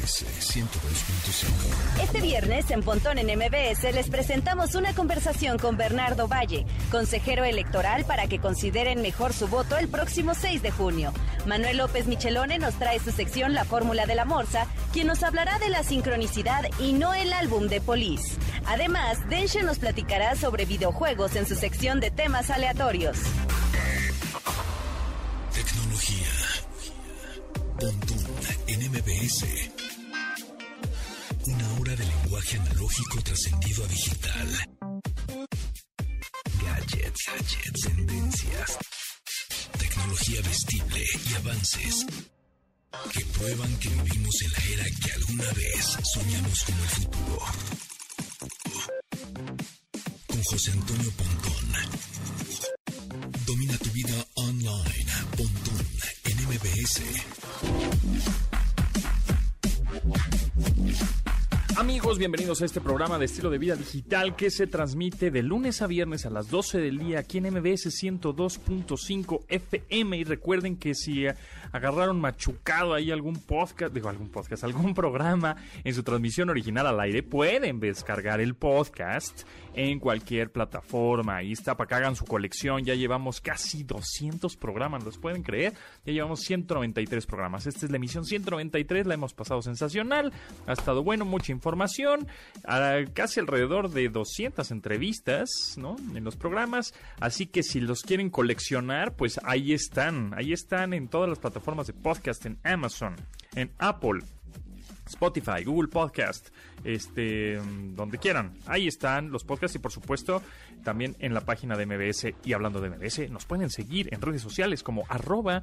MBS 102.5. Este viernes en Pontón en MBS les presentamos una conversación con Bernardo Valle, consejero electoral para que consideren mejor su voto el próximo 6 de junio. Manuel López Michelone nos trae su sección La Fórmula de la Morsa, quien nos hablará de la sincronicidad y no el álbum de Police. Además, Denshe nos platicará sobre videojuegos en su sección de temas aleatorios. Tecnología. Pontón en MBS. Analógico trascendido a digital. Gadgets, gadgets, tendencias. Tecnología vestible y avances que prueban que vivimos en la era que alguna vez soñamos como el futuro. Con José Antonio Pontón. Domina tu vida online. Pontón en MBS. Amigos, bienvenidos a este programa de estilo de vida digital que se transmite de lunes a viernes a las 12 del día aquí en MBS 102.5 FM. Y recuerden que si agarraron machucado ahí algún podcast, digo algún podcast, algún programa en su transmisión original al aire, pueden descargar el podcast en cualquier plataforma. Ahí está, para que hagan su colección. Ya llevamos casi 200 programas, ¿los pueden creer? Ya llevamos 193 programas. Esta es la emisión 193, la hemos pasado sensacional. Ha estado bueno, mucha información. Ah, casi alrededor de 200 entrevistas. En los programas. Así que si los quieren coleccionar, pues ahí están. Ahí están en todas las plataformas de podcast, en Amazon, en Apple. Spotify, Google Podcast, este, donde quieran. Ahí están los podcasts y por supuesto también en la página de MBS. Y hablando de MBS, nos pueden seguir en redes sociales como arroba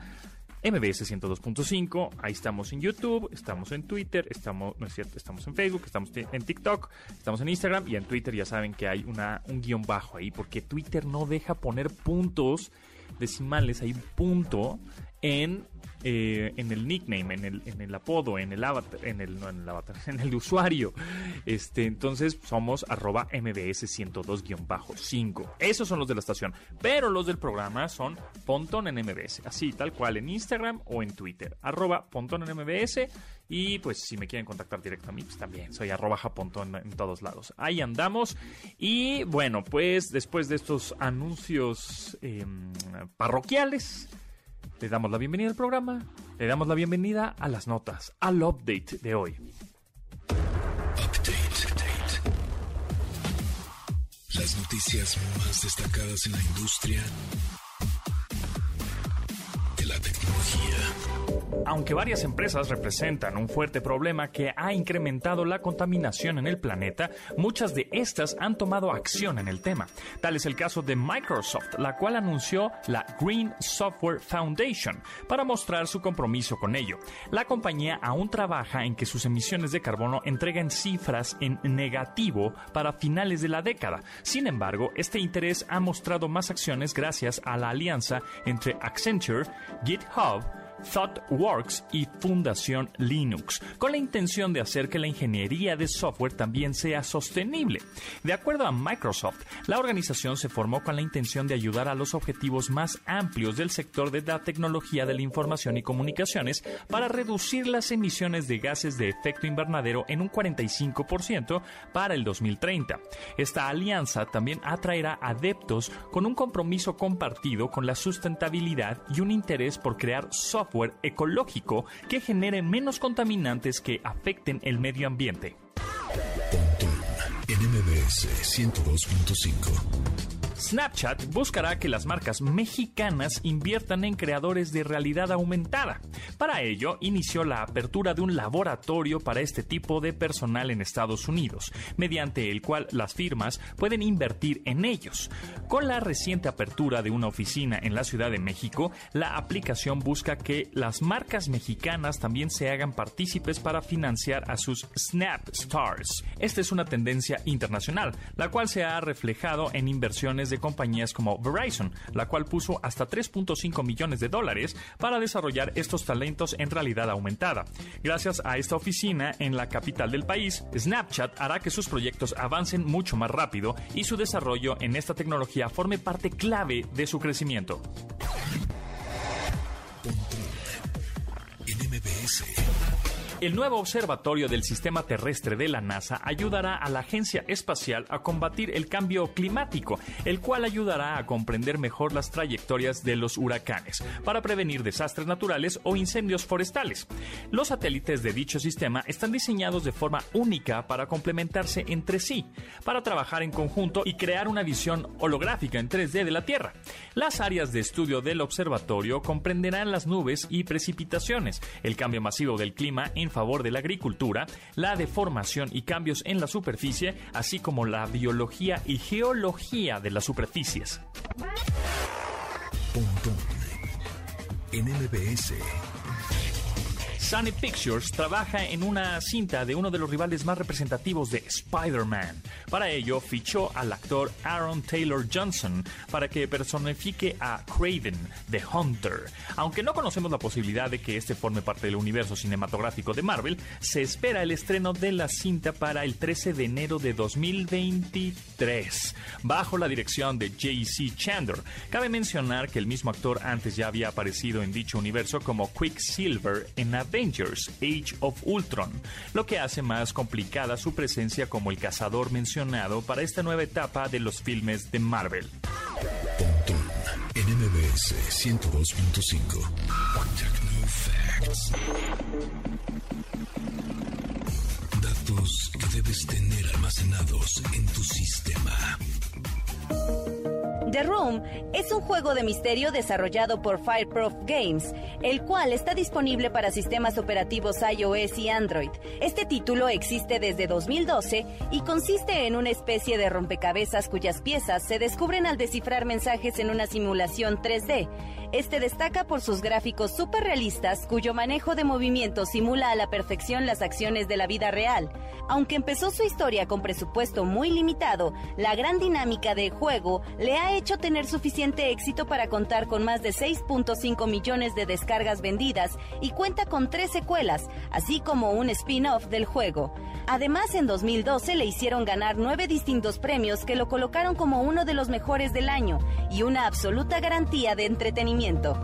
MBS 102.5, ahí estamos en YouTube, estamos en Twitter, estamos, no es cierto, estamos en Facebook, estamos en TikTok, estamos en Instagram y en Twitter ya saben que hay una, un guion bajo ahí, porque Twitter no deja poner puntos decimales, hay un punto en, eh, en el nickname, en el, apodo, en el avatar, en el, avatar, en el usuario. Este, entonces somos arroba mbs 102-5. Esos son los de la estación. Pero los del programa son Pontón en MBS. Así, tal cual, en Instagram o en Twitter. Arroba Pontón en MBS. Y pues si me quieren contactar mí, pues también soy arroba japontón en todos lados. Ahí andamos. Y bueno, pues después de estos anuncios em, parroquiales, le damos la bienvenida al programa, le damos la bienvenida a las notas, al update de hoy. Update. Las noticias más destacadas en la industria Aunque varias empresas representan un fuerte problema que ha incrementado la contaminación en el planeta, muchas de estas han tomado acción en el tema. Tal es el caso de Microsoft, la cual anunció la Green Software Foundation para mostrar su compromiso con ello. La compañía aún trabaja en que sus emisiones de carbono entreguen cifras en negativo para finales de la década. Sin embargo, este interés ha mostrado más acciones gracias a la alianza entre Accenture, GitHub, ThoughtWorks y Fundación Linux, con la intención de hacer que la ingeniería de software también sea sostenible. De acuerdo a Microsoft, la organización se formó con la intención de ayudar a los objetivos más amplios del sector de la tecnología de la información y comunicaciones para reducir las emisiones de gases de efecto invernadero en un 45% para el 2030. Esta alianza también atraerá adeptos con un compromiso compartido con la sustentabilidad y un interés por crear software ecológico que genere menos contaminantes que afecten el medio ambiente. Pontón en MBS 102.5. Snapchat buscará que las marcas mexicanas inviertan en creadores de realidad aumentada. Para ello, inició la apertura de un laboratorio para este tipo de personal en Estados Unidos, mediante el cual las firmas pueden invertir en ellos. Con la reciente apertura de una oficina en la Ciudad de México, la aplicación busca que las marcas mexicanas también se hagan partícipes para financiar a sus Snap Stars. Esta es una tendencia internacional, la cual se ha reflejado en inversiones de compañías como Verizon, la cual puso hasta 3.5 millones de dólares para desarrollar estos talentos en realidad aumentada. Gracias a esta oficina en la capital del país, Snapchat hará que sus proyectos avancen mucho más rápido y su desarrollo en esta tecnología forme parte clave de su crecimiento. El nuevo observatorio del sistema terrestre de la NASA ayudará a la agencia espacial a combatir el cambio climático, el cual ayudará a comprender mejor las trayectorias de los huracanes, para prevenir desastres naturales o incendios forestales. Los satélites de dicho sistema están diseñados de forma única para complementarse entre sí, para trabajar en conjunto y crear una visión holográfica en 3D de la Tierra. Las áreas de estudio del observatorio comprenderán las nubes y precipitaciones, el cambio masivo del clima en favor de la agricultura, la deformación y cambios en la superficie, así como la biología y geología de las superficies. en. Sony Pictures trabaja en una cinta de uno de los rivales más representativos de Spider-Man. Para ello, fichó al actor Aaron Taylor Johnson para que personifique a Craven, The Hunter. Aunque no conocemos la posibilidad de que este forme parte del universo cinematográfico de Marvel, se espera el estreno de la cinta para el 13 de enero de 2023, bajo la dirección de J.C. Chandler. Cabe mencionar que el mismo actor antes ya había aparecido en dicho universo como Quicksilver en Avengers Age of Ultron, lo que hace más complicada su presencia como el cazador mencionado para esta nueva etapa de los filmes de Marvel. Pontón en MBS 102.5. Facts. Datos que debes tener almacenados en tu sistema. The Room es un juego de misterio desarrollado por Fireproof Games, el cual está disponible para sistemas operativos iOS y Android. Este título existe desde 2012 y consiste en una especie de rompecabezas cuyas piezas se descubren al descifrar mensajes en una simulación 3D. Este destaca por sus gráficos super realistas cuyo manejo de movimiento simula a la perfección las acciones de la vida real. Aunque empezó su historia con presupuesto muy limitado, la gran dinámica del juego le ha hecho tener suficiente éxito para contar con más de 6.5 millones de descargas vendidas y cuenta con tres secuelas, así como un spin-off del juego. Además, en 2012 le hicieron ganar nueve distintos premios que lo colocaron como uno de los mejores del año y una absoluta garantía de entretenimiento.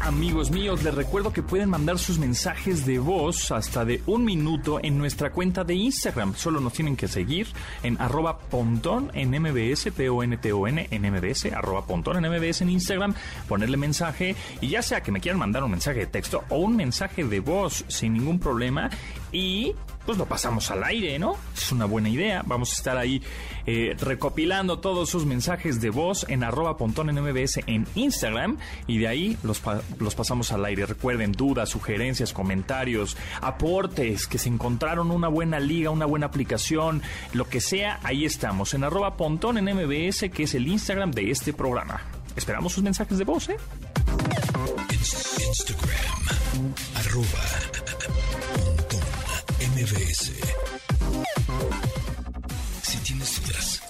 Amigos míos, les recuerdo que pueden mandar sus mensajes de voz hasta de un minuto en nuestra cuenta de Instagram. Solo nos tienen que seguir en arroba pontón en MBS, P-O-N-T-O-N en MBS, arroba pontón en MBS en Instagram, ponerle mensaje y ya sea que me quieran mandar un mensaje de texto o un mensaje de voz sin ningún problema y pues lo pasamos al aire, ¿no? Es una buena idea. Vamos a estar ahí eh, recopilando todos sus mensajes de voz en arroba pontón en MBS en Instagram y de ahí los, los pasamos al aire. Recuerden dudas, sugerencias, comentarios, aportes, que se encontraron una buena liga, una buena aplicación, lo que sea, ahí estamos en arroba pontón en MBS, que es el Instagram de este programa. Esperamos sus mensajes de voz, ¿eh? Inst- Instagram. Arroba. MBS. Si tienes dudas,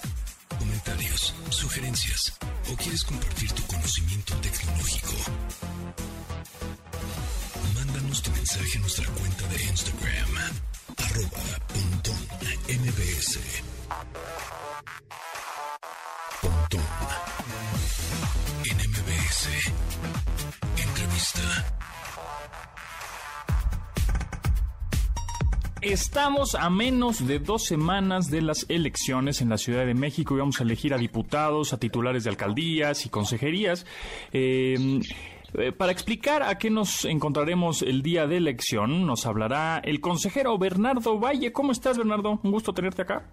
comentarios, sugerencias o quieres compartir tu conocimiento tecnológico, mándanos tu mensaje a nuestra cuenta de Instagram. Arroba Pontón MBS. Pontón en MBS. Entrevista. Estamos a menos de dos semanas de las elecciones en la Ciudad de México y vamos a elegir a diputados, a titulares de alcaldías y consejerías. Eh, eh, para explicar a qué nos encontraremos el día de elección, nos hablará el consejero Bernardo Valle. ¿Cómo estás, Bernardo? Un gusto tenerte acá.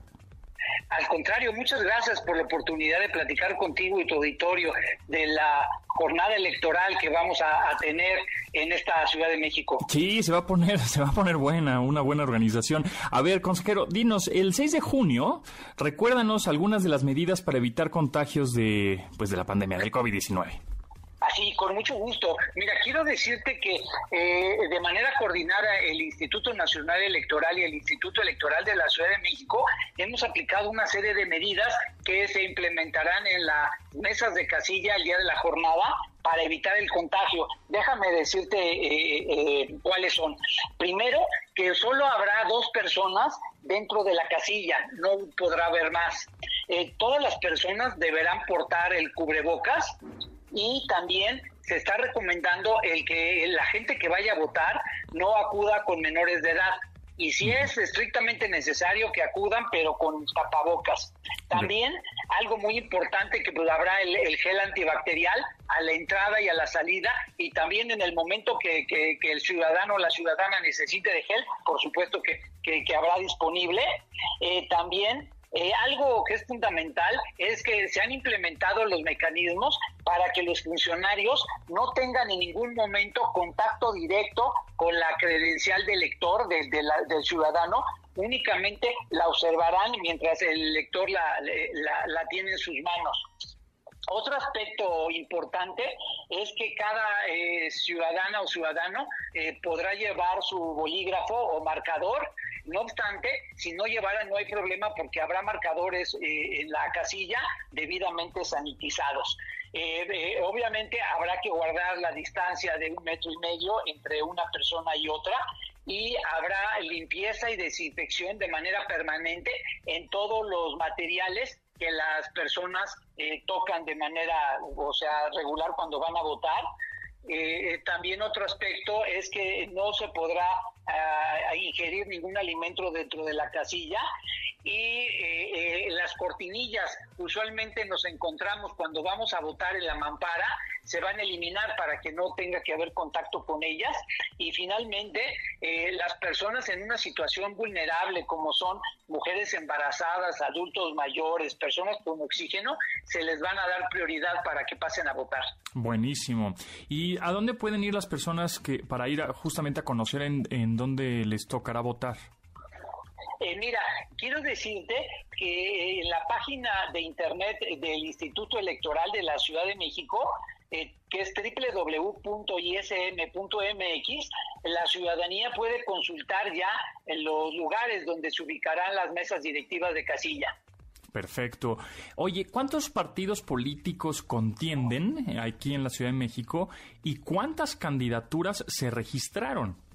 Al contrario, muchas gracias por la oportunidad de platicar contigo y tu auditorio de la jornada electoral que vamos a, tener en esta Ciudad de México. Sí, se va a poner, se va a poner buena, una buena organización. A ver, consejero, dinos, el 6 de junio, recuérdanos algunas de las medidas para evitar contagios de, pues, de la pandemia del COVID-19. Así, con mucho gusto. Mira, quiero decirte que eh, de manera coordinada el Instituto Nacional Electoral y el Instituto Electoral de la Ciudad de México hemos aplicado una serie de medidas que se implementarán en las mesas de casilla el día de la jornada para evitar el contagio. Déjame decirte eh, eh, cuáles son. Primero, que solo habrá dos personas dentro de la casilla, no podrá haber más. Eh, todas las personas deberán portar el cubrebocas y también se está recomendando el que la gente que vaya a votar no acuda con menores de edad y si es estrictamente necesario que acudan, pero con tapabocas. También algo muy importante que pues, habrá el, gel antibacterial a la entrada y a la salida y también en el momento que, el ciudadano o la ciudadana necesite de gel, por supuesto que, que habrá disponible. Eh, también eh, algo que es fundamental es que se han implementado los mecanismos para que los funcionarios no tengan en ningún momento contacto directo con la credencial del lector, del ciudadano, únicamente la observarán mientras el lector la, la, tiene en sus manos. Otro aspecto importante es que cada eh, ciudadana o ciudadano eh, podrá llevar su bolígrafo o marcador no obstante, si no llevaran no hay problema porque habrá marcadores eh, en la casilla debidamente sanitizados. Eh, eh, obviamente habrá que guardar la distancia de un metro y medio entre una persona y otra y habrá limpieza y desinfección de manera permanente en todos los materiales que las personas tocan de manera, o sea, regular cuando van a votar. también otro aspecto es que no se podrá a, ingerir ningún alimento dentro de la casilla y eh, eh, las cortinillas usualmente nos encontramos cuando vamos a votar en la mampara se van a eliminar para que no tenga que haber contacto con ellas y finalmente eh, las personas en una situación vulnerable como son mujeres embarazadas, adultos mayores, personas con oxígeno, se les van a dar prioridad para que pasen a votar. Buenísimo. ¿Y a dónde pueden ir las personas que para ir justamente a conocer en dónde les tocará votar? Eh, mira, quiero decirte que en la página de internet del Instituto Electoral de la Ciudad de México eh, que es www.ism.mx, la ciudadanía puede consultar ya en los lugares donde se ubicarán las mesas directivas de casilla. Perfecto. Oye, ¿cuántos partidos políticos contienden aquí en la Ciudad de México y cuántas candidaturas se registraron?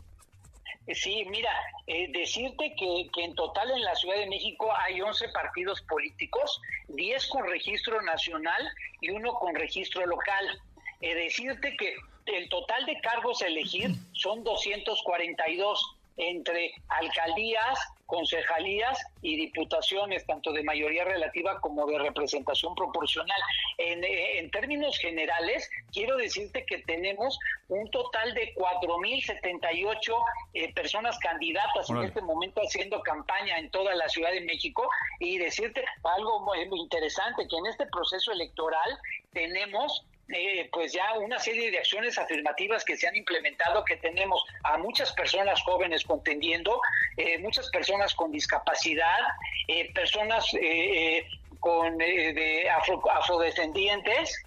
Sí, mira, eh, decirte que, que, en total en la Ciudad de México hay 11 partidos políticos, 10 con registro nacional y uno con registro local. Eh, decirte que el total de cargos a elegir son 242 entre alcaldías, concejalías y diputaciones, tanto de mayoría relativa como de representación proporcional. En, eh, términos generales, quiero decirte que tenemos un total de 4.078 eh, personas candidatas en este momento haciendo campaña en toda la Ciudad de México y decirte algo muy interesante, que en este proceso electoral tenemos eh, pues ya una serie de acciones afirmativas que se han implementado, que tenemos a muchas personas jóvenes contendiendo, eh, muchas personas con discapacidad, eh, personas con de afrodescendientes,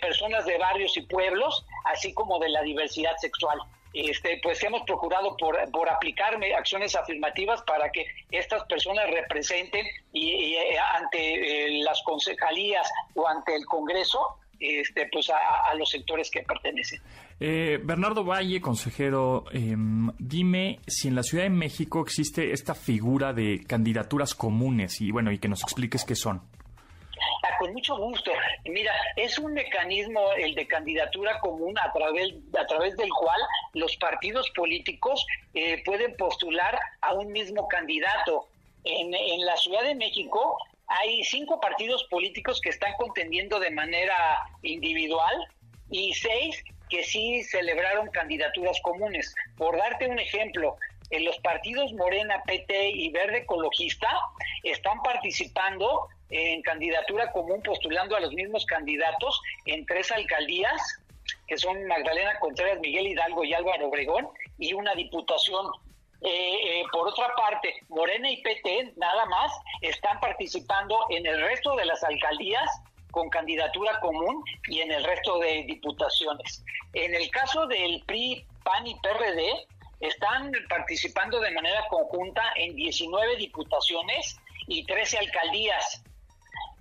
personas de barrios y pueblos, así como de la diversidad sexual. Este, pues hemos procurado por, por aplicarme acciones afirmativas para que estas personas representen y ante las concejalías o ante el Congreso este, pues a, los sectores que pertenecen. Eh, Bernardo Valle, consejero, em, dime si en la Ciudad de México existe esta figura de candidaturas comunes y bueno, y que nos expliques qué son. Ah, con mucho gusto. Mira, es un mecanismo el de candidatura común a través a través del cual los partidos políticos eh, pueden postular a un mismo candidato. En, en la Ciudad de México hay cinco partidos políticos que están contendiendo de manera individual y seis que sí celebraron candidaturas comunes. Por darte un ejemplo, en los partidos Morena, PT y Verde Ecologista están participando en candidatura común postulando a los mismos candidatos en tres alcaldías, que son Magdalena Contreras, Miguel Hidalgo y Álvaro Obregón, y una diputación eh, eh, por otra parte, Morena y PT nada más están participando en el resto de las alcaldías con candidatura común y en el resto de diputaciones. En el caso del PRI, PAN y PRD, están participando de manera conjunta en 19 diputaciones y 13 alcaldías.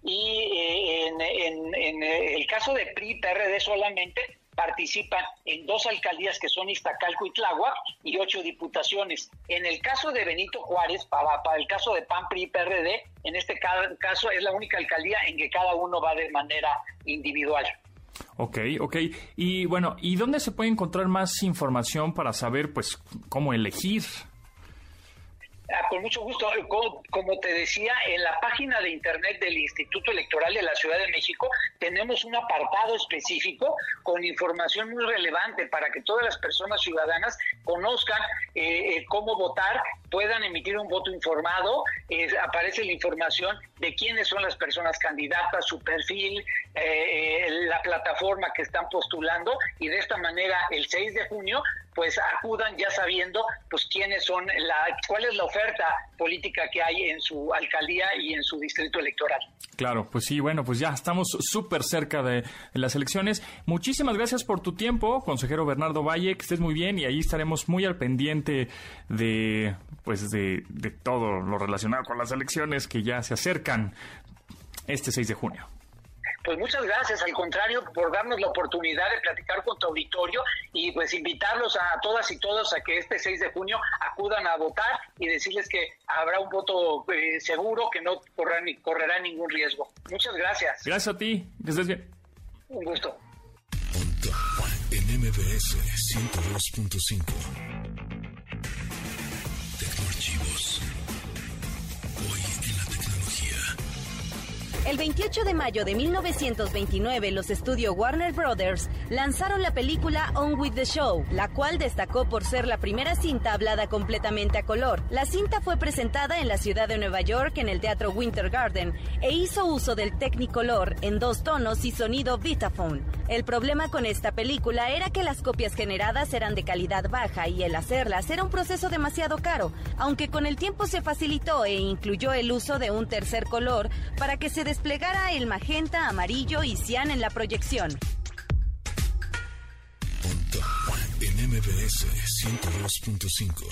Y eh, en, en, el caso de PRI, PRD solamente, participan en dos alcaldías que son Iztacalco y Tláhuac y ocho diputaciones. En el caso de Benito Juárez, para, para el caso de PAN, PRI y PRD, en este caso es la única alcaldía en que cada uno va de manera individual. Ok, ok. Y bueno, ¿y dónde se puede encontrar más información para saber, pues, cómo elegir? Ah, con mucho gusto. Como, te decía, en la página de internet del Instituto Electoral de la Ciudad de México tenemos un apartado específico con información muy relevante para que todas las personas ciudadanas conozcan eh, eh, cómo votar, puedan emitir un voto informado. aparece la información de quiénes son las personas candidatas, su perfil, eh, la plataforma que están postulando y de esta manera el 6 de junio pues acudan ya sabiendo pues quiénes son la cuál es la oferta política que hay en su alcaldía y en su distrito electoral. Claro, pues sí, bueno, pues ya estamos súper cerca de, las elecciones. Muchísimas gracias por tu tiempo, consejero Bernardo Valle, que estés muy bien y ahí estaremos muy al pendiente de pues de, de todo lo relacionado con las elecciones que ya se acercan este 6 de junio. Pues muchas gracias, al contrario, por darnos la oportunidad de platicar con tu auditorio y pues invitarlos a todas y todos a que este 6 de junio acudan a votar y decirles que habrá un voto eh, seguro, que no correrá, correrá ningún riesgo. Muchas gracias. Gracias a ti, que estés bien. Un gusto. En MBS 102.5. El 28 de mayo de 1929, los estudios Warner Brothers lanzaron la película On With the Show, la cual destacó por ser la primera cinta hablada completamente a color. La cinta fue presentada en la ciudad de Nueva York en el Teatro Winter Garden e hizo uso del Technicolor en dos tonos y sonido Vitaphone. El problema con esta película era que las copias generadas eran de calidad baja y el hacerlas era un proceso demasiado caro, aunque con el tiempo se facilitó e incluyó el uso de un tercer color para que se desplegara el magenta, amarillo y cian en la proyección. En MBS 102.5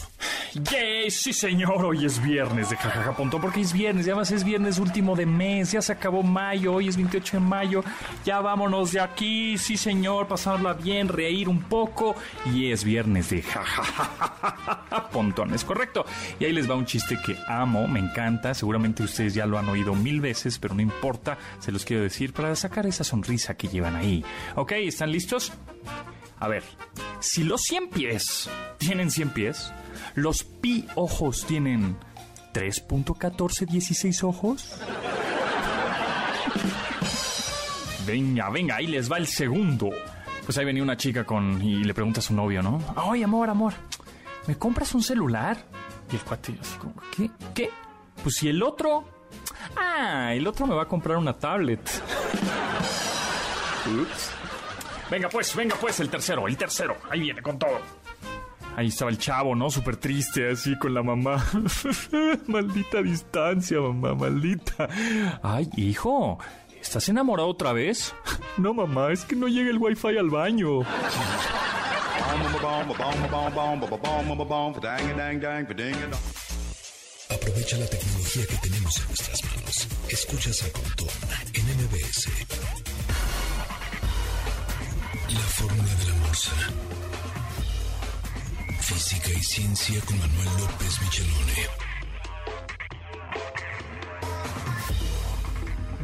Yay, sí señor, hoy es viernes de jajaja porque es viernes, ya más es viernes último de mes, ya se acabó mayo, hoy es 28 de mayo, ya vámonos de aquí, sí señor, pasarla bien, reír un poco y es viernes de jajaja es correcto. Y ahí les va un chiste que amo, me encanta, seguramente ustedes ya lo han oído mil veces, pero no importa, se los quiero decir para sacar esa sonrisa que llevan ahí. ¿Ok? ¿Están listos? A ver, si los 100 pies tienen 100 pies, los pi ojos tienen 3.1416 ojos. Venga, venga, ahí les va el segundo. Pues ahí venía una chica con y le pregunta a su novio, ¿no? Ay, amor, amor, ¿me compras un celular? Y el cuate así como, ¿qué? ¿Qué? Pues si el otro... Ah, el otro me va a comprar una tablet. Ups. Venga pues, venga pues, el tercero, el tercero. Ahí viene con todo. Ahí estaba el chavo, ¿no? Súper triste, así con la mamá. maldita distancia, mamá, maldita. Ay, hijo, ¿estás enamorado otra vez? no, mamá, es que no llega el wifi al baño. Aprovecha la tecnología que tenemos en nuestras manos. Escuchas a Pontón en MBS. La fórmula de la morsa Física y Ciencia con Manuel López Michelone.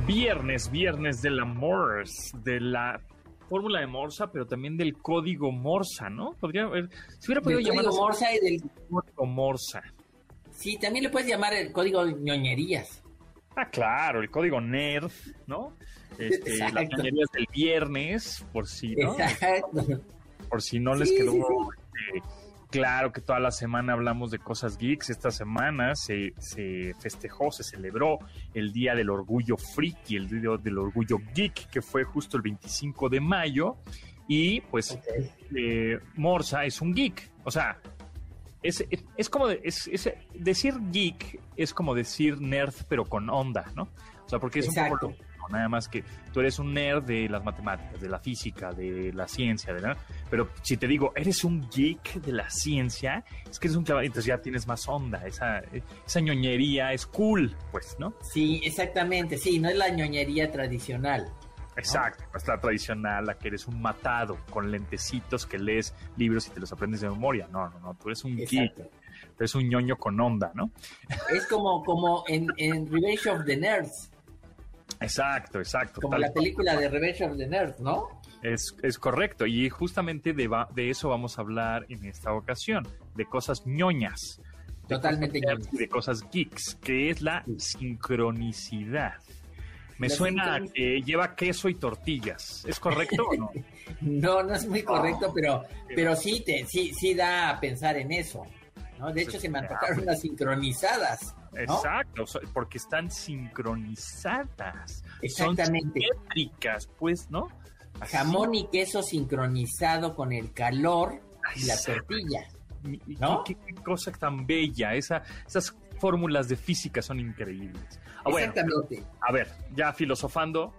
Viernes, viernes de la Morse, de la fórmula de Morsa, pero también del código Morsa, ¿no? Podría haber, si hubiera podido llamar Morsa y del código Morsa. Sí, también le puedes llamar el código ñoñerías. Ah, claro, el código NERD, ¿no? Este, las ñoñerías del viernes, por si, ¿no? Exacto. Por si no les quedó este, Claro que toda la semana hablamos de cosas geeks. Esta semana se, festejó, se celebró el Día del Orgullo Friki, el Día del Orgullo Geek, que fue justo el 25 de mayo. Y pues eh, Morsa es un geek. O sea, es, es, como es, decir geek es como decir nerd, pero con onda, ¿no? O sea, porque es un poco nada más que tú eres un nerd de las matemáticas, de la física, de la ciencia, ¿verdad? Pero si te digo, eres un geek de la ciencia, es que eres un chaval, entonces ya tienes más onda, esa, esa ñoñería es cool, pues, ¿no? Sí, exactamente, sí, no es la ñoñería tradicional. Exacto, es la tradicional, la que eres un matado con lentecitos que lees libros y te los aprendes de memoria. No, no, no, tú eres un geek, tú eres un ñoño con onda, ¿no? Es como, como en, en Revenge of the Nerds. Exacto, exacto. Como la película de Revenge of the Nerds, ¿no? Es, es correcto, y justamente de, va- de eso vamos a hablar en esta ocasión, de cosas ñoñas. de Totalmente cosas ñoñas. de cosas geeks, que es la sincronicidad. Me La suena que lleva queso y tortillas. ¿Es correcto o no? No, no es muy correcto, pero, pero sí, te, sí, sí da a pensar en eso. ¿no? De hecho, se me antojaron unas sincronizadas. ¿no? Exacto, porque están sincronizadas. Exactamente. Son simétricas, pues, ¿no? Así. Jamón y queso sincronizado con el calor y la tortilla. ¿no? Qué, qué cosa tan bella. Esa, esas fórmulas de física son increíbles. Ah, bueno, Exactamente. a ver, ya filosofando,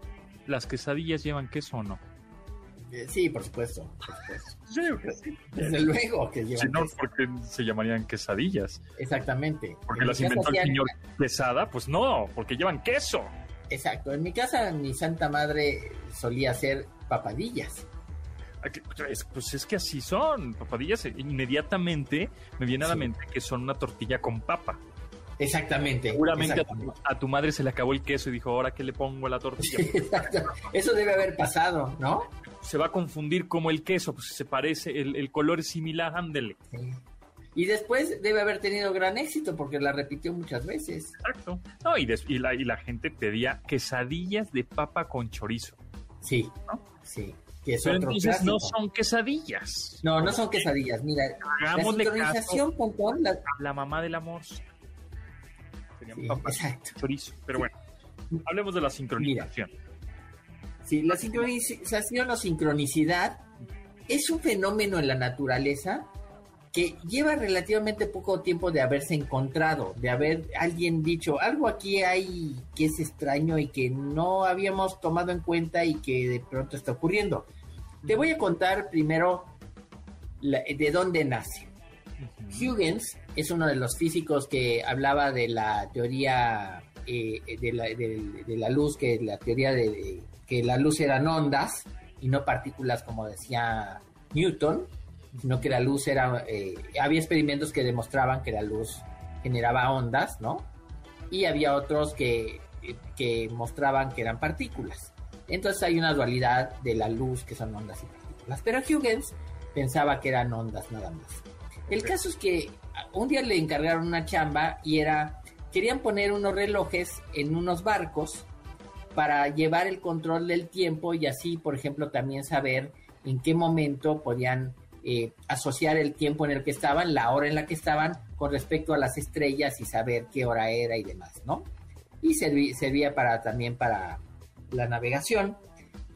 ¿las quesadillas llevan queso o no? Eh, Sí, por supuesto. por supuesto. Sí, Desde luego que llevan Si no, queso. porque se llamarían quesadillas. Exactamente. Porque En las inventó el señor Quesada, pues no, porque llevan queso. Exacto. En mi casa, mi santa madre solía hacer papadillas. Aquí, es- Pues es que así son, papadillas. eh, Inmediatamente me viene a la Sí. mente que son una tortilla con papa. Exactamente. Seguramente a tu, exactamente. a tu madre se le acabó el queso y dijo, ¿ahora qué le pongo a la tortilla? Exacto. Eso debe haber pasado, ¿no? se va a confundir como el queso, pues se parece, el, el color es similar, ándele. Sí. Y después debe haber tenido gran éxito porque la repitió muchas veces. Exacto. No, y, des- y la, y la gente pedía quesadillas de papa con chorizo. Sí, ¿No? sí. Que es Pero otro entonces no son quesadillas. No, no son quesadillas. Mira, la sincronización, Pontón, la- a la mamá del amor. Serían Sí, papas exacto. chorizo. Pero bueno, hablemos de la sincronización. Sí, la sincronización o sincronicidad es un fenómeno en la naturaleza que lleva relativamente poco tiempo de haberse encontrado, de haber alguien dicho, algo aquí hay que es extraño y que no habíamos tomado en cuenta y que de pronto está ocurriendo. Te voy a contar primero la- de dónde nace. Huygens es uno de los físicos que hablaba de la teoría eh, de, la, luz, que la teoría de, de que la luz eran ondas y no partículas como decía Newton, sino que la luz era, eh, había experimentos que demostraban que la luz generaba ondas, ¿no? Y había otros que, que mostraban que eran partículas. Entonces hay una dualidad de la luz que son ondas y partículas. Pero Huygens pensaba que eran ondas nada más. El caso es que un día le encargaron una chamba y era, querían poner unos relojes en unos barcos para llevar el control del tiempo y así, por ejemplo, también saber en qué momento podían eh, asociar el tiempo en el que estaban, la hora en la que estaban, con respecto a las estrellas y saber qué hora era y demás, ¿no? Y serví- servía para también para la navegación.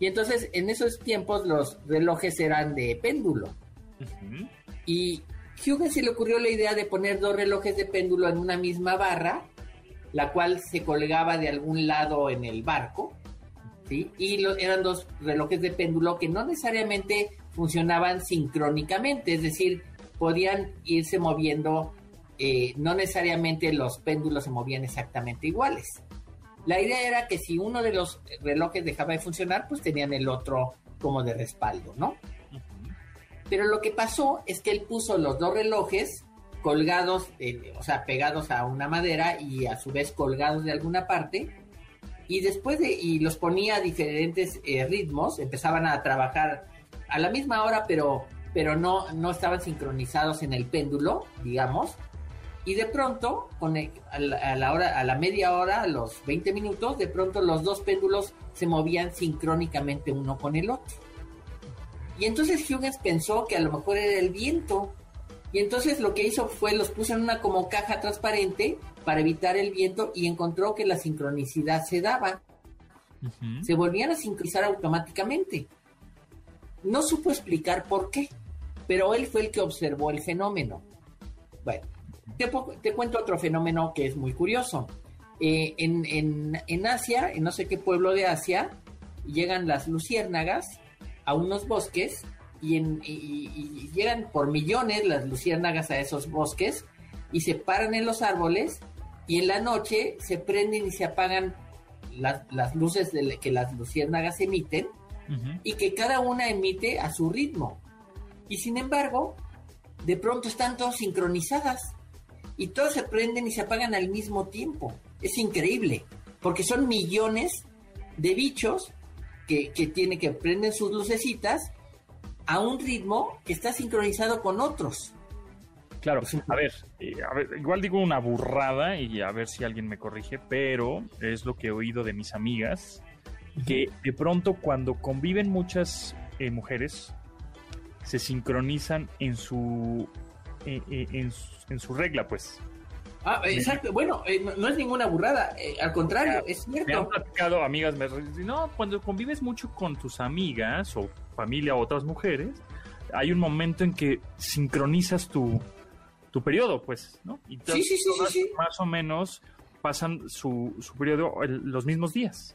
Y entonces, en esos tiempos, los relojes eran de péndulo. Y Huygens se le ocurrió la idea de poner dos relojes de péndulo en una misma barra, la cual se colgaba de algún lado en el barco, ¿sí? Y eran dos relojes de péndulo que no necesariamente funcionaban sincrónicamente, es decir, podían irse moviendo, eh, no necesariamente los péndulos se movían exactamente iguales. La idea era que si uno de los relojes dejaba de funcionar, pues tenían el otro como de respaldo, ¿no? Pero lo que pasó es que él puso los dos relojes colgados, eh, o sea, pegados a una madera y a su vez colgados de alguna parte. Y después de, y los ponía a diferentes eh, ritmos, empezaban a trabajar a la misma hora, pero, pero no, no estaban sincronizados en el péndulo, digamos. Y de pronto, con a la hora, a la media hora, a los 20 minutos, de pronto los dos péndulos se movían sincrónicamente uno con el otro. Y entonces Huygens pensó que a lo mejor era el viento. Y entonces lo que hizo fue los puso en una como caja transparente para evitar el viento y encontró que la sincronicidad se daba. Se volvían a sincronizar automáticamente. No supo explicar por qué, pero él fue el que observó el fenómeno. Bueno, te, te cuento otro fenómeno que es muy curioso. Eh, en, en- en Asia, en no sé qué pueblo de Asia, llegan las luciérnagas a unos bosques y, en- y- y- y llegan por millones las luciérnagas a esos bosques y se paran en los árboles y en la noche se prenden y se apagan las, las luces de, que las luciérnagas emiten y que cada una emite a su ritmo. Y sin embargo, de pronto están todas sincronizadas y todas se prenden y se apagan al mismo tiempo. Es increíble, porque son millones de bichos que, que tienen que prenden sus lucecitas a un ritmo que está sincronizado con otros. Claro, a ver, eh, a ver, igual digo una burrada y a ver si alguien me corrige, pero es lo que he oído de mis amigas, que de pronto cuando conviven muchas eh, mujeres, se sincronizan en su, eh, eh, en, su en su regla, pues. Ah, exacto. Bueno, eh, no, no es ninguna burrada, eh, al contrario, es Me han cierto. platicado amigas, me no, cuando convives mucho con tus amigas o familia o otras mujeres, hay un momento en que sincronizas tu, tu periodo, pues, ¿no? Y Sí, sí, sí, sí, todas sí. más o menos pasan su, su periodo el- los mismos días.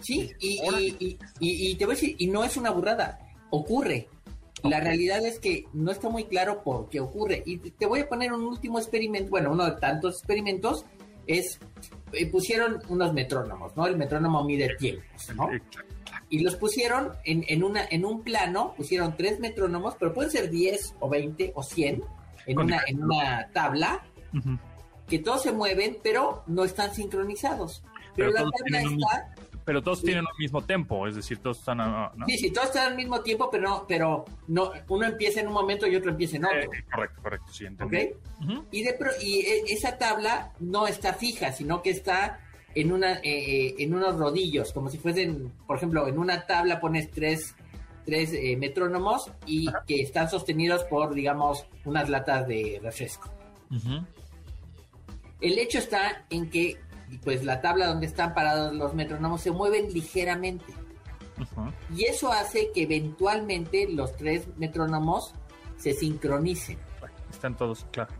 Sí, y- y te voy a decir, y no es una burrada, ocurre. La realidad es que no está muy claro por qué ocurre. Y te- voy a poner un último experimento, bueno, uno de tantos experimentos, es, eh, pusieron unos metrónomos, ¿no? El metrónomo mide tiempos, ¿no? Y los pusieron en, en, una, en un plano, pusieron tres metrónomos, pero pueden ser 10 o 20 o 100 en una, en una tabla, que todos se mueven, pero no están sincronizados. Pero, Pero la tabla está... Pero todos tienen el mismo tempo, es decir, todos están... ¿no? Sí, sí, todos están al mismo tiempo, pero no, pero no, uno empieza en un momento y otro empieza en Eh, otro. correcto, correcto, sí, entendí. Ujú. Y, de pro- y e- esa tabla no está fija, sino que está en una eh, eh, en unos rodillos, como si fuesen, por ejemplo, en una tabla pones tres, tres eh, metrónomos y que están sostenidos por, digamos, unas latas de refresco. El hecho está en que, pues, la tabla donde están parados los metrónomos se mueven ligeramente. Y eso hace que eventualmente los tres metrónomos se sincronicen. Están todos, claro.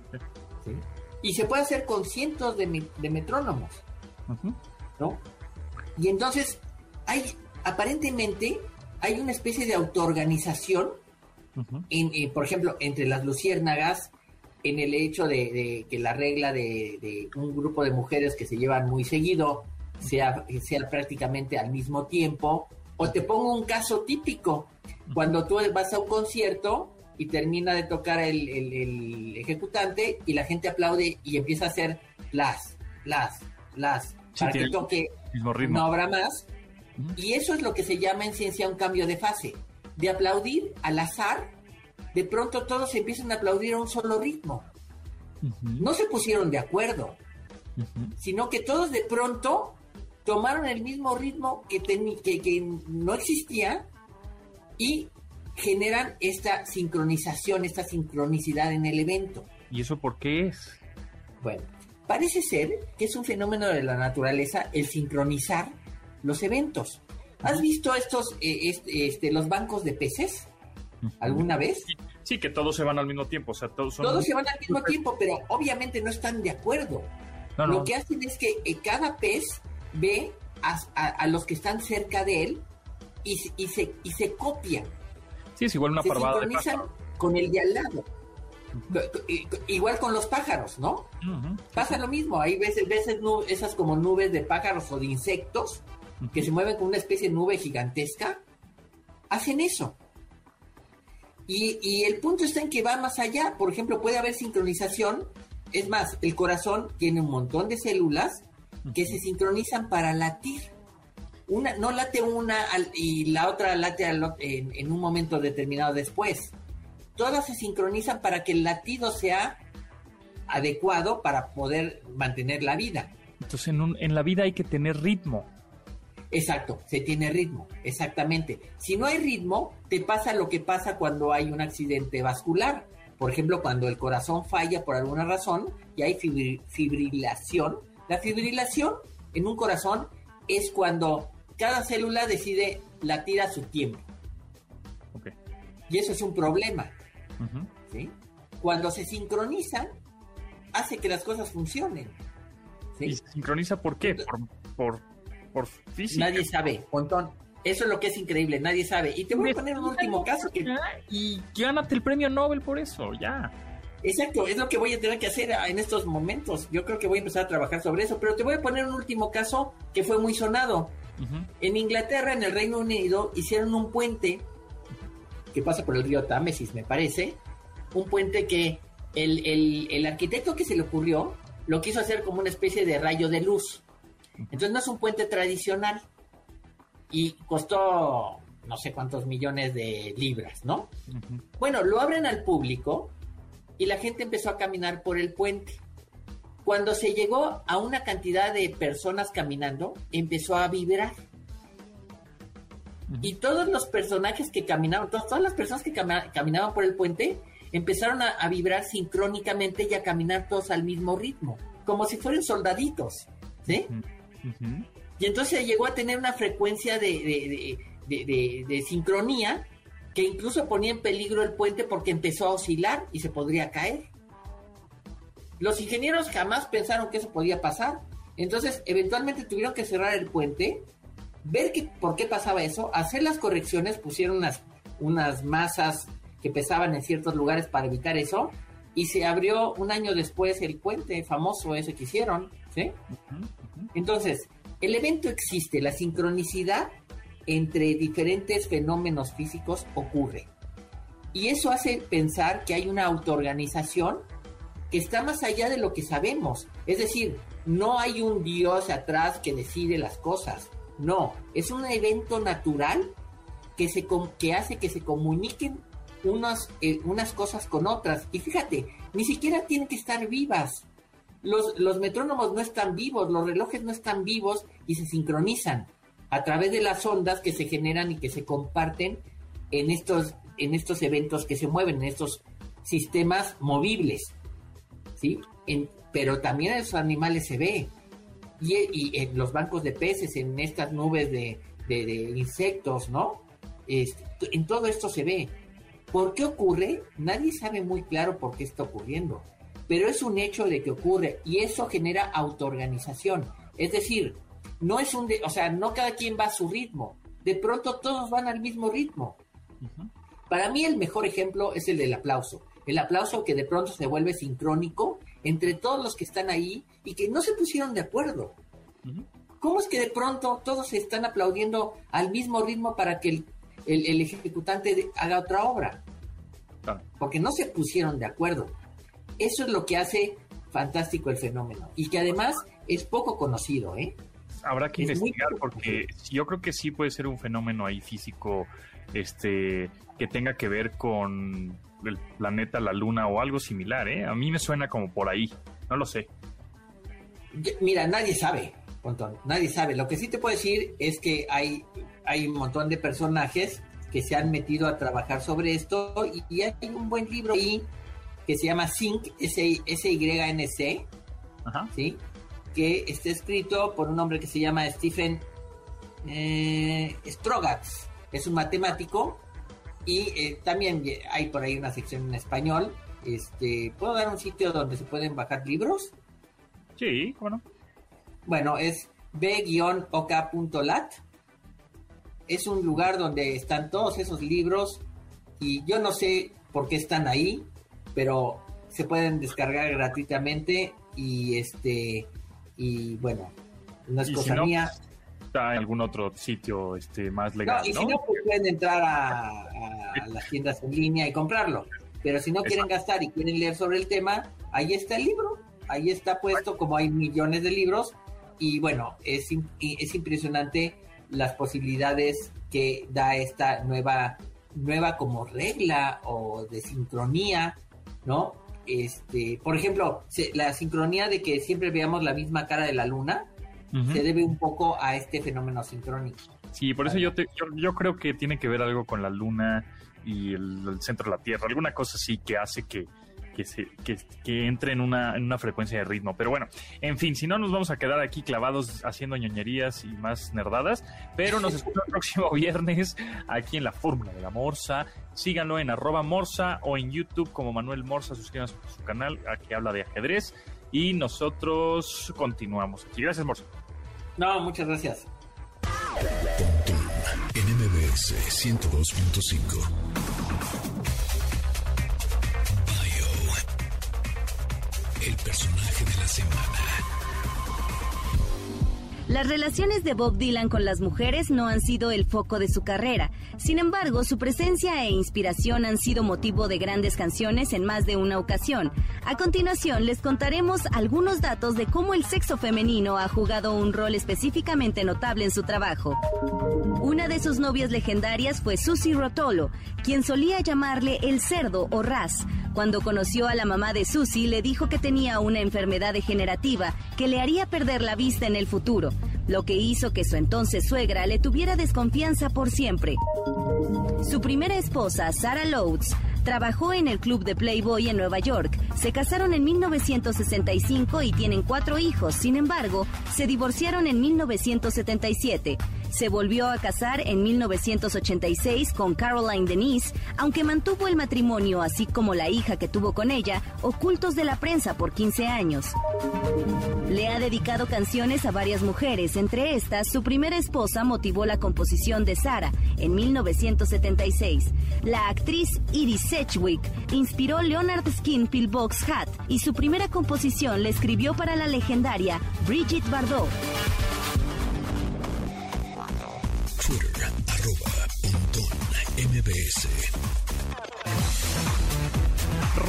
sí. Y se puede hacer con cientos de, de metrónomos. ¿no? Y entonces hay, aparentemente, hay una especie de autoorganización, en, eh, por ejemplo, entre las luciérnagas, en el hecho de, de que la regla de, de un grupo de mujeres que se llevan muy seguido sea, sea prácticamente al mismo tiempo. O te pongo un caso típico, cuando tú vas a un concierto y termina de tocar el, el- el ejecutante y la gente aplaude y empieza a hacer las, las, las, Sí, para que toque Mismo ritmo. no habrá más. Y eso es lo que se llama en ciencia un cambio de fase. De aplaudir al azar, de pronto todos empiezan a aplaudir a un solo ritmo. No se pusieron de acuerdo, sino que todos de pronto tomaron el mismo ritmo que, que, que no existía y generan esta sincronización, esta sincronicidad en el evento. ¿Y eso por qué es? Bueno, parece ser que es un fenómeno de la naturaleza el sincronizar los eventos. ¿Has visto estos, eh, este, este, los bancos de peces alguna vez? Sí, que todos se van al mismo tiempo, o sea, todos son... Todos se van al mismo tiempo, pero obviamente no están de acuerdo. No, no, Lo que hacen es que eh, cada pez ve a, a- a los que están cerca de él y, se- y se, y se copian. sí, es igual una se parvada pájaro. con el de al lado. Igual con los pájaros, ¿no? Pasa lo mismo, hay veces, veces esas como nubes de pájaros o de insectos que se mueven con una especie de nube gigantesca, hacen eso. Y, y el punto está en que va más allá. Por ejemplo, puede haber sincronización. Es más, el corazón tiene un montón de células que se sincronizan para latir. Una, no late una al- y la otra late al en, en un momento determinado después. Todas se sincronizan para que el latido sea adecuado para poder mantener la vida. Entonces, en, un- en la vida hay que tener ritmo. Exacto, se tiene ritmo, exactamente. Si no hay ritmo, te pasa lo que pasa cuando hay un accidente vascular. Por ejemplo, cuando el corazón falla por alguna razón y hay fibri- fibrilación. La fibrilación en un corazón es cuando cada célula decide latir a su tiempo. Ok. Y eso es un problema. ¿sí? Cuando se sincronizan, hace que las cosas funcionen. ¿sí? ¿Y se sincroniza por qué? Por, por, por física. Nadie sabe, Pontón. Eso es lo que es increíble, nadie sabe. Y te voy a poner un último caso que Y gánate el premio Nobel por eso, ya. Exacto, es lo que voy a tener que hacer en estos momentos. Yo creo que voy a empezar a trabajar sobre eso, pero te voy a poner un último caso que fue muy sonado. En Inglaterra, en el Reino Unido, hicieron un puente que pasa por el río Támesis, me parece. Un puente que el, el, arquitecto que se le ocurrió lo quiso hacer como una especie de rayo de luz. Entonces no es un puente tradicional y costó no sé cuántos millones de libras, ¿no? Bueno, lo abren al público y la gente empezó a caminar por el puente. Cuando se llegó a una cantidad de personas caminando, empezó a vibrar. Y todos los personajes que caminaban, todas, las personas que caminaban por el puente, empezaron a, vibrar sincrónicamente y a caminar todos al mismo ritmo, como si fueran soldaditos, ¿sí? Y entonces llegó a tener una frecuencia de, de, sincronía que incluso ponía en peligro el puente porque empezó a oscilar y se podría caer. Los ingenieros jamás pensaron que eso podía pasar. Entonces, eventualmente tuvieron que cerrar el puente, ver que, por qué pasaba eso, hacer las correcciones, pusieron unas, unas masas que pesaban en ciertos lugares para evitar eso, y se abrió un año después el puente famoso ese que hicieron, ¿sí? Entonces, el evento existe, la sincronicidad entre diferentes fenómenos físicos ocurre. Y eso hace pensar que hay una autoorganización que está más allá de lo que sabemos. Es decir, no hay un Dios atrás que decide las cosas. No, es un evento natural que, hace que se comuniquen unas, eh, unas cosas con otras. Y fíjate, ni siquiera tienen que estar vivas. Los, metrónomos no están vivos, los relojes no están vivos y se sincronizan a través de las ondas que se generan y que se comparten en estos, en estos eventos que se mueven, en estos sistemas movibles. ¿sí? pero también en los animales se ve. Y, en los bancos de peces, en estas nubes de, insectos, ¿no? Este, en todo esto se ve. ¿Por qué ocurre? Nadie sabe muy claro por qué está ocurriendo. Pero es un hecho de que ocurre y eso genera autoorganización. Es decir, no es un, o sea, no cada quien va a su ritmo. De pronto todos van al mismo ritmo. Para mí el mejor ejemplo es el del aplauso. El aplauso que de pronto se vuelve sincrónico entre todos los que están ahí y que no se pusieron de acuerdo. ¿Cómo es que de pronto todos se están aplaudiendo al mismo ritmo para que el, el, ejecutante haga otra obra? Porque no se pusieron de acuerdo. Eso es lo que hace fantástico el fenómeno y que además es poco conocido, ¿eh? habrá que investigar porque yo creo que sí puede ser un fenómeno ahí físico este que tenga que ver con el planeta, la luna o algo similar, ¿eh? A mí me suena como por ahí, no lo sé. Mira, nadie sabe, montón, nadie sabe. Lo que sí te puedo decir es que hay, hay un montón de personajes que se han metido a trabajar sobre esto y, hay un buen libro ahí que se llama Sync, S-Y-N-C, ¿sí? que está escrito por un hombre que se llama Stephen eh, Strogatz. Es un matemático y eh, también hay por ahí una sección en español. Este, ¿Puedo dar un sitio donde se pueden bajar libros? Sí, bueno. Bueno, es b-ok.lat. Es un lugar donde están todos esos libros y yo no sé por qué están ahí, pero se pueden descargar gratuitamente y este y bueno, no es cosa mía. Está en algún otro sitio este, más legal. No, y si no, pues pueden entrar a, las tiendas en línea y comprarlo. Pero si no quieren gastar y quieren leer sobre el tema, ahí está el libro. Ahí está puesto, como hay millones de libros. Y bueno, es, es impresionante las posibilidades que da esta nueva, nueva como regla o de sincronía, ¿no? este, por ejemplo, la sincronía de que siempre veamos la misma cara de la luna se debe un poco a este fenómeno sincrónico. Sí, por eso yo, yo, creo que tiene que ver algo con la luna y el, centro de la Tierra, alguna cosa así que hace que, que, se, que, entre en una, en una frecuencia de ritmo. Pero bueno, en fin, si no nos vamos a quedar aquí clavados haciendo ñoñerías y más nerdadas, pero nos escuchamos el próximo viernes aquí en la Fórmula de la Morsa. Síganlo en arroba morsa o en YouTube como Manuel Morsa, suscríbanse a su canal que habla de ajedrez y nosotros continuamos aquí. Gracias, Morsa. No, muchas gracias. En MBS 102.5. el personaje de la semana. Las relaciones de Bob Dylan con las mujeres no han sido el foco de su carrera. Sin embargo, su presencia e inspiración han sido motivo de grandes canciones en más de una ocasión. A continuación, les contaremos algunos datos de cómo el sexo femenino ha jugado un rol específicamente notable en su trabajo. Una de sus novias legendarias fue Susie Rotolo, quien solía llamarle el cerdo o ras. Cuando conoció a la mamá de Susie, le dijo que tenía una enfermedad degenerativa que le haría perder la vista en el futuro lo que hizo que su entonces suegra le tuviera desconfianza por siempre. Su primera esposa, Sarah Loads, trabajó en el club de Playboy en Nueva York. Se casaron en 1965 y tienen cuatro hijos. Sin embargo, se divorciaron en 1977. Se volvió a casar en 1986 con Caroline Denise, aunque mantuvo el matrimonio así como la hija que tuvo con ella ocultos de la prensa por 15 años. Le ha dedicado canciones a varias mujeres, entre estas su primera esposa motivó la composición de Sara en 1976. La actriz Iris Sedgwick inspiró Leonard Skin Pillbox Hat y su primera composición la escribió para la legendaria Brigitte Bardot. MBS.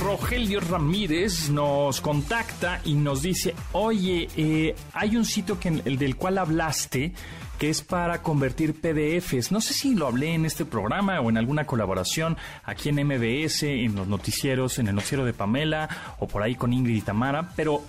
Rogelio Ramírez nos contacta y nos dice, oye, eh, hay un sitio que, el del cual hablaste que es para convertir PDFs. No sé si lo hablé en este programa o en alguna colaboración aquí en MBS, en los noticieros, en el noticiero de Pamela o por ahí con Ingrid y Tamara, pero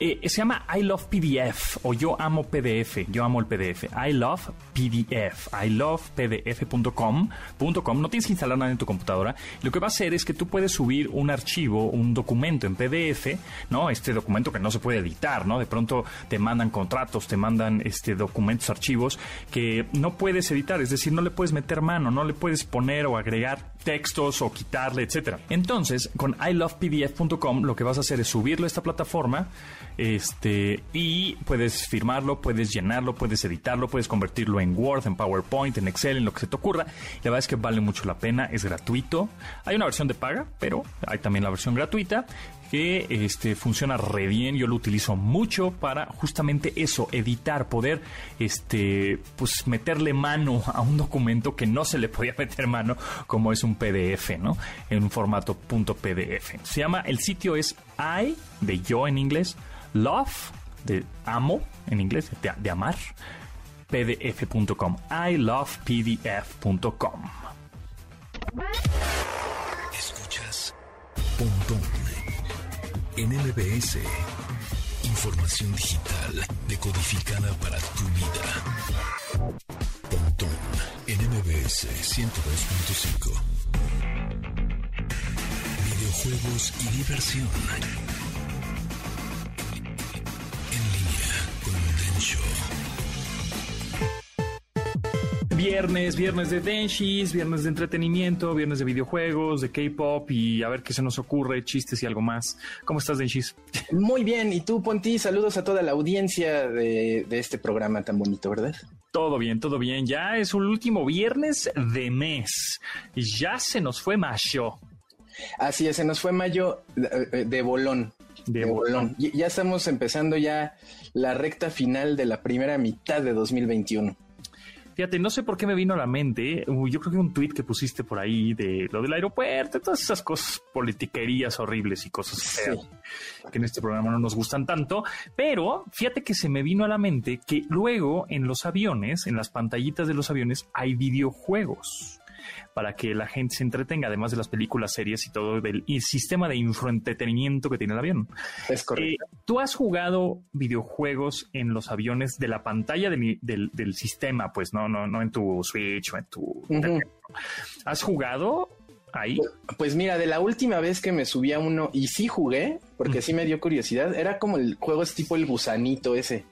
eh, se llama I Love PDF o Yo Amo PDF. Yo amo el PDF. I Love PDF. I Love PDF.com. No tienes que instalar nada en tu computadora. Lo que va a hacer es que tú puedes subir un archivo, un documento en PDF, ¿no? Este documento que no se puede editar, ¿no? De pronto te mandan contratos, te mandan este documentos, archivos que no puedes editar. Es decir, no le puedes meter mano, no le puedes poner o agregar textos o quitarle, etcétera. Entonces, con ilovepdf.com lo que vas a hacer es subirlo a esta plataforma este, y puedes firmarlo, puedes llenarlo, puedes editarlo, puedes convertirlo en Word, en PowerPoint, en Excel, en lo que se te ocurra. la verdad es que vale mucho la pena, es gratuito. Hay una versión de paga, pero hay también la versión gratuita que este, funciona re bien. Yo lo utilizo mucho para justamente eso, editar, poder este, pues meterle mano a un documento que no se le podía meter mano, como es un PDF, ¿no? En un formato .pdf. Se llama, el sitio es I, de yo en inglés, love, de amo en inglés, de, amar, pdf.com. ilovepdf.com. Escuchas Pontón en MBS. Información digital decodificada para tu vida. Pontón en MBS 102.5. Videojuegos y diversión. Viernes, viernes de Denshis, viernes de entretenimiento, viernes de videojuegos, de K-pop y a ver qué se nos ocurre, chistes y algo más. ¿Cómo estás, Denshis? Muy bien, y tú, Ponti, saludos a toda la audiencia de, este programa tan bonito, ¿verdad? Todo bien, todo bien. Ya es un último viernes de mes. Ya se nos fue mayo. Así es, se nos fue mayo de, bolón. De, bolón. Ya estamos empezando ya la recta final de la primera mitad de 2021. Fíjate, no sé por qué me vino a la mente, yo creo que un tuit que pusiste por ahí de lo del aeropuerto, todas esas cosas politiquerías horribles y cosas feas que en este programa no nos gustan tanto, pero fíjate que se me vino a la mente que luego en los aviones, en las pantallitas de los aviones, hay videojuegos para que la gente se entretenga, además de las películas, series y todo el, sistema de infoentretenimiento que tiene el avión. Es correcto. Eh, ¿Tú has jugado videojuegos en los aviones de la pantalla del, sistema? Pues no, no, no en tu Switch o en tu... ¿Has jugado ahí? Pues mira, de la última vez que me subí a uno y sí jugué, porque sí me dio curiosidad, era como el juego es tipo el gusanito ese.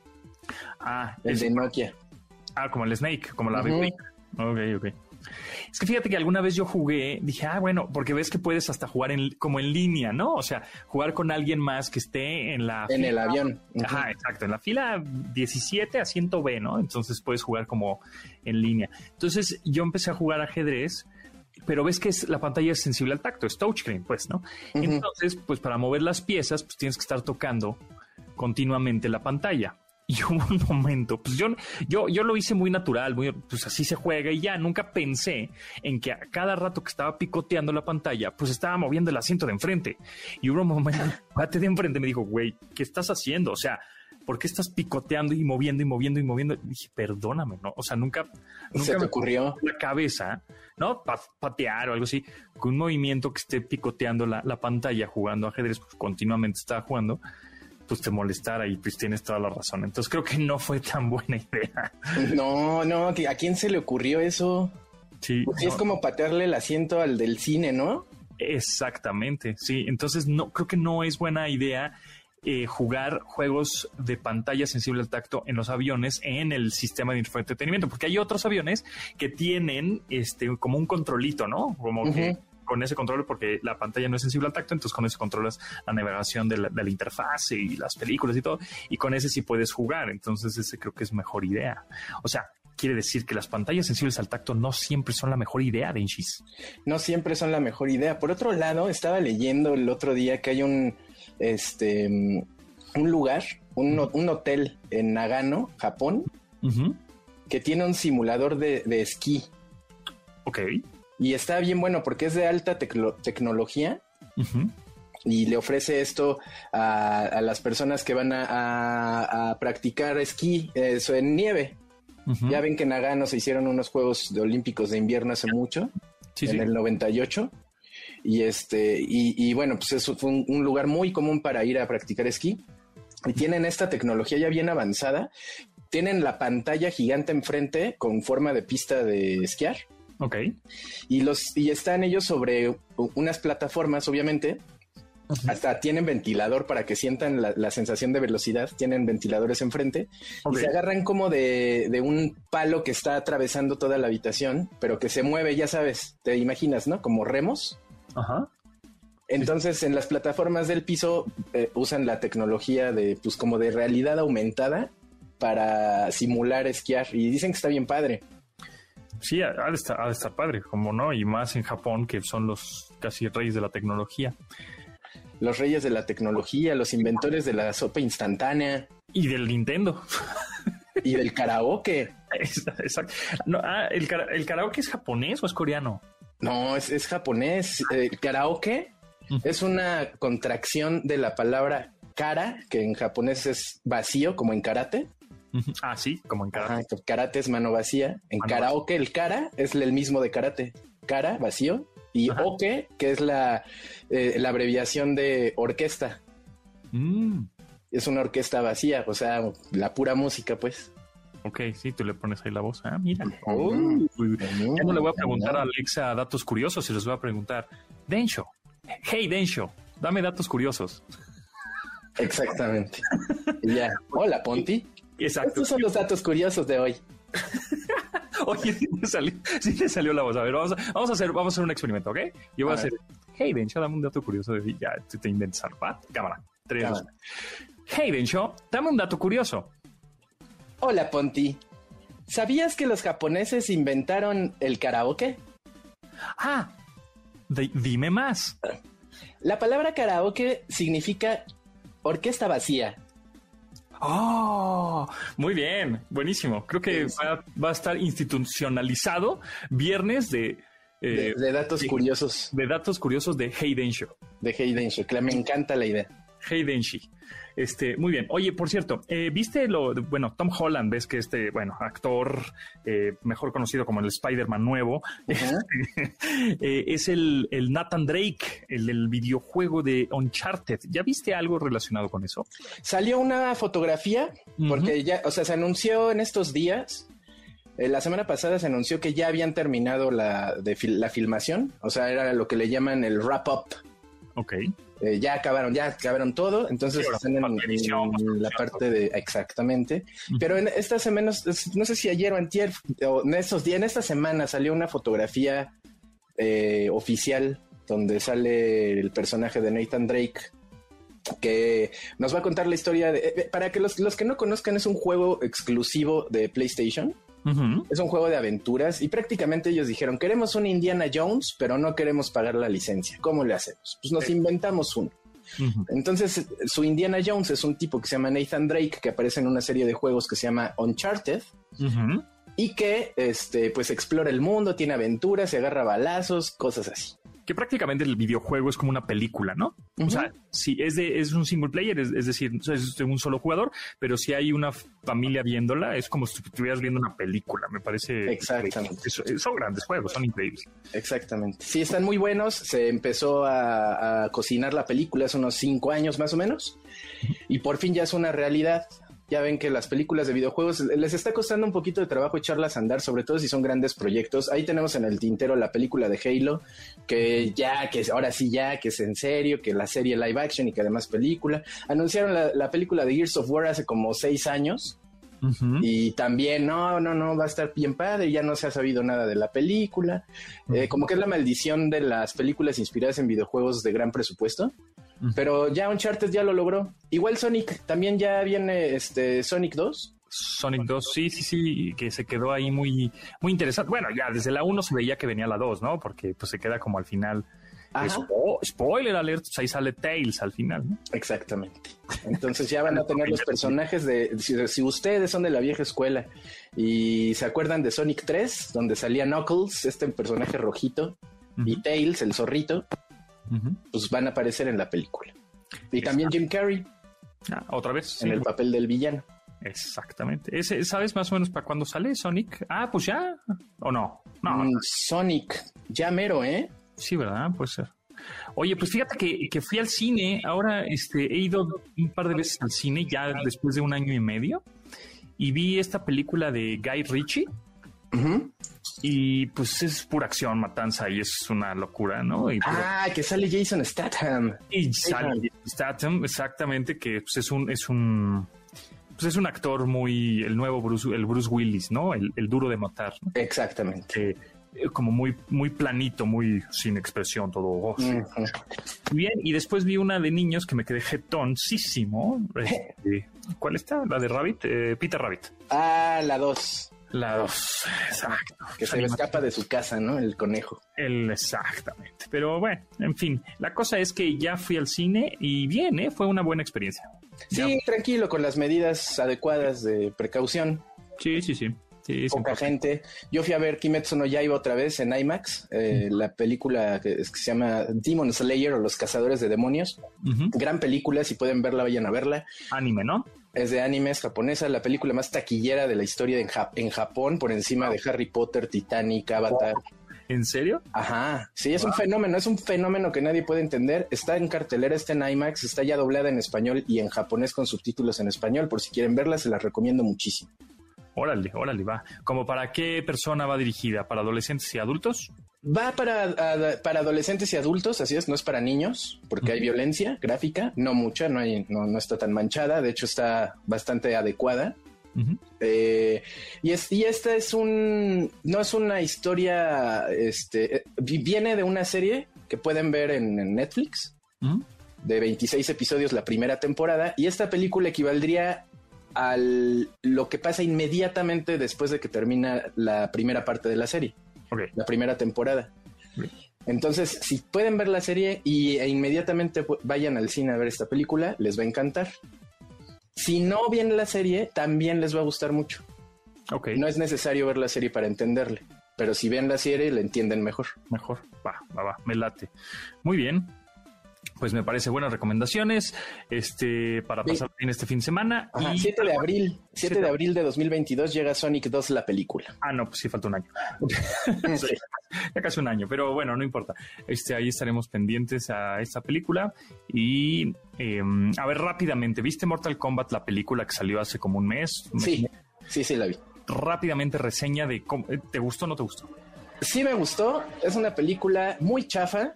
Ah, el de Nokia. Ah, como el Snake, como la uh Ok, ok. Es que fíjate que alguna vez yo jugué, dije, ah, bueno, porque ves que puedes hasta jugar en, como en línea, ¿no? O sea, jugar con alguien más que esté en la... En el avión. Ajá, exacto, en la fila 17 a 100B, ¿no? Entonces puedes jugar como en línea. Entonces yo empecé a jugar ajedrez pero ves que es, la pantalla es sensible al tacto, es touchscreen, pues, ¿no? Entonces, pues para mover las piezas, pues tienes que estar tocando continuamente la pantalla. Y hubo un momento, pues yo, yo, yo lo hice muy natural, muy, pues así se juega y ya nunca pensé en que a cada rato que estaba picoteando la pantalla, pues estaba moviendo el asiento de enfrente. Y hubo un momento, el de enfrente me dijo, güey, ¿qué estás haciendo? O sea, ¿por qué estás picoteando y moviendo y moviendo y moviendo? Y dije, perdóname, ¿no? O sea, nunca, nunca me ocurrió la cabeza, ¿no? patear o algo así, con un movimiento que esté picoteando la, la pantalla jugando ajedrez, pues continuamente estaba jugando pues te molestara y pues tienes toda la razón. Entonces creo que no fue tan buena idea. No, no, ¿a quién se le ocurrió eso? Sí. Pues es como patearle el asiento al del cine, ¿no? Exactamente, sí. Entonces no, creo que no es buena idea eh, jugar juegos de pantalla sensible al tacto en los aviones en el sistema de entretenimiento, porque hay otros aviones que tienen este como un controlito, ¿no? Como que con ese control porque la pantalla no es sensible al tacto, entonces con ese controlas la navegación de la, interfaz y las películas y todo, y con ese sí puedes jugar, entonces ese creo que es mejor idea. O sea, quiere decir que las pantallas sensibles al tacto no siempre son la mejor idea, Denchis. No siempre son la mejor idea. Por otro lado, estaba leyendo el otro día que hay un, este, un lugar, un, hotel en Nagano, Japón, que tiene un simulador de, de esquí. Ok. Y está bien bueno porque es de alta tecnología. Y le ofrece esto a, las personas que van a, practicar esquí, eso en nieve. Ya ven que en Nagano se hicieron unos Juegos de Olímpicos de invierno hace mucho, en el 98. Y este, y, bueno, pues eso fue un, lugar muy común para ir a practicar esquí. Y tienen esta tecnología ya bien avanzada. Tienen la pantalla gigante enfrente con forma de pista de esquiar Ok. Y, los, y están ellos sobre unas plataformas, obviamente. Hasta tienen ventilador para que sientan la, sensación de velocidad. Tienen ventiladores enfrente y se agarran como de, de, un palo que está atravesando toda la habitación, pero que se mueve, ya sabes, te imaginas, ¿no? Como remos. Ajá. Entonces, en las plataformas del piso eh, usan la tecnología de, pues, como de realidad aumentada para simular esquiar y dicen que está bien padre. Sí, ha de, estar, padre, como no, y más en Japón, que son los casi reyes de la tecnología. Los reyes de la tecnología, los inventores de la sopa instantánea. Y del Nintendo. Y del karaoke. Exacto. Ah, ¿el, karaoke es japonés o es coreano? No, es, japonés. El karaoke es una contracción de la palabra kara, que en japonés es vacío, como en karate. Ah, sí, como en karate. karate es mano vacía. En karaoke, el cara es el mismo de karate. Cara, vacío. Y oke, que es la, eh, la abreviación de orquesta. Mm. Es una orquesta vacía, o sea, la pura música, pues. Ok, sí, tú le pones ahí la voz. Ah, mira. ya no le voy a preguntar a Alexa datos curiosos, y les voy a preguntar, Densho, hey Densho, dame datos curiosos. Exactamente. ya. Hola, Ponti. Exacto. Estos son los datos curiosos de hoy. Oye, sí te, salió, sí salió la voz. A ver, vamos a, vamos a, hacer, vamos a hacer un experimento, ¿ok? Yo voy a, hacer, hey, Densho, dame un dato curioso. De, ya, te, te inventas, ¿va? Cámara. Tres, Dos. Hey, Densho, dame un dato curioso. Hola, Ponti. ¿Sabías que los japoneses inventaron el karaoke? Ah, dime más. La palabra karaoke significa orquesta vacía Oh, muy bien, buenísimo. Creo que va, a estar institucionalizado viernes de, eh, de, datos curiosos. De datos curiosos de Hayden Show. De Hayden Show, que me encanta la idea. Hayden Show. Este, muy bien. Oye, por cierto, eh, ¿viste lo, bueno, Tom Holland, ves que este, bueno, actor eh, mejor conocido como el Spider-Man nuevo, eh, es el, Nathan Drake, el del videojuego de Uncharted. ¿Ya viste algo relacionado con eso? Salió una fotografía, porque ya, o sea, se anunció en estos días. la semana pasada se anunció que ya habían terminado la, de la filmación, o sea, era lo que le llaman el wrap-up. Ok. Eh, ya acabaron, ya acabaron todo, entonces están en, la parte de exactamente. Pero en estas semanas, no sé si ayer o antier, o en estos días, en esta semana salió una fotografía eh, oficial donde sale el personaje de Nathan Drake que nos va a contar la historia de, eh, para que los, los, que no conozcan es un juego exclusivo de PlayStation Es un juego de aventuras y prácticamente ellos dijeron, queremos un Indiana Jones, pero no queremos pagar la licencia. ¿Cómo le hacemos? Pues nos inventamos uno. Entonces, su Indiana Jones es un tipo que se llama Nathan Drake, que aparece en una serie de juegos que se llama Uncharted. Y que este, pues explora el mundo, tiene aventuras, se agarra balazos, cosas así que prácticamente el videojuego es como una película, ¿no? O sea, si es de, es un single player, es, decir, es de un solo jugador, pero si hay una familia viéndola, es como si estuvieras viendo una película, me parece. Exactamente. son grandes juegos, son increíbles. Exactamente. Sí, están muy buenos. Se empezó a, a cocinar la película hace unos cinco años más o menos, y por fin ya es una realidad ya ven que las películas de videojuegos les está costando un poquito de trabajo echarlas a andar, sobre todo si son grandes proyectos. Ahí tenemos en el tintero la película de Halo, que ya, que ahora sí ya, que es en serio, que la serie live action y que además película. Anunciaron la, película de Gears of War hace como seis años. Y también, no, no, no, va a estar bien padre, ya no se ha sabido nada de la película. Eh, como que es la maldición de las películas inspiradas en videojuegos de gran presupuesto. Pero ya Uncharted ya lo logró. Igual Sonic, también ya viene este Sonic 2. Sonic 2, sí, sí, sí, que se quedó ahí muy, muy interesante. Bueno, ya desde la 1 se veía que venía la 2, ¿no? Porque pues se queda como al final. spoiler alert, pues ahí sale Tails al final, ¿no? Exactamente. Entonces ya van a tener los personajes de, si, ustedes son de la vieja escuela y se acuerdan de Sonic 3, donde salía Knuckles, este personaje rojito, y Tails, el zorrito, pues van a aparecer en la película. Y también Jim Carrey. Ah, otra vez. En el papel del villano. Exactamente. Ese, ¿Sabes más o menos para cuándo sale Sonic? Ah, pues ya. ¿O no? No. Mm, Sonic, ya mero, ¿eh? Sí, ¿verdad? Puede ser. Oye, pues fíjate que, fui al cine. Ahora este, he ido un par de veces al cine, ya después de un año y medio. Y vi esta película de Guy Ritchie. Y pues es pura acción, matanza y es una locura, ¿no? ah, que sale Jason Statham. Y sale Statham, exactamente, que pues, es un, es un, pues es un actor muy, el nuevo Bruce, el Bruce Willis, ¿no? El, duro de matar. Exactamente. Eh, como muy, muy planito, muy sin expresión, todo. Oh, Bien, y después vi una de niños que me quedé jetoncísimo. Este, ¿Cuál está? La de Rabbit, eh, Peter Rabbit. Ah, la dos. La dos, exacto. Que se escapa de su casa, ¿no? El conejo. El, exactamente. Pero bueno, en fin, la cosa es que ya fui al cine y bien, ¿eh? Fue una buena experiencia. Sí, tranquilo, con las medidas adecuadas de precaución. Sí, sí, sí. Sí, Poca gente. Yo fui a ver Kimetsu no Yaiba otra vez en IMAX, eh, la película que, se llama Demon Slayer o Los Cazadores de Demonios. Gran película, si pueden verla, vayan a verla. Anime, ¿no? Es de anime, es japonesa, la película más taquillera de la historia en, en Japón, por encima de Harry Potter, Titanic, Avatar. ¿En serio? Ajá, sí, es un fenómeno, es un fenómeno que nadie puede entender. Está en cartelera, está en IMAX, está ya doblada en español y en japonés con subtítulos en español. Por si quieren verla, se las recomiendo muchísimo. Órale, órale, va. ¿Como para qué persona va dirigida? ¿Para adolescentes y adultos? Va para, para adolescentes y adultos, así es, no es para niños, porque hay violencia gráfica, no mucha, no, hay, no, no, está tan manchada, de hecho está bastante adecuada. Eh, y, es, y esta es un, no es una historia, este, eh, viene de una serie que pueden ver en, Netflix, de 26 episodios la primera temporada, y esta película equivaldría a lo que pasa inmediatamente después de que termina la primera parte de la serie, la primera temporada. Entonces, si pueden ver la serie y, e inmediatamente vayan al cine a ver esta película, les va a encantar. Si no viene la serie, también les va a gustar mucho. No es necesario ver la serie para entenderle, pero si ven la serie, le entienden mejor. Mejor, va, va, va, me late. Muy bien, pues me parece buenas recomendaciones este para pasar bien este fin de semana. y 7 de abril, 7 de abril de 2022 llega Sonic 2 la película. Ah, no, pues sí falta un año. ya casi un año, pero bueno, no importa. Este ahí estaremos pendientes a esta película y em, a ver rápidamente, ¿viste Mortal Kombat la película que salió hace como un mes? sí, sí, sí la vi. Rápidamente reseña de cómo, ¿te gustó o no te gustó? Sí me gustó, es una película muy chafa,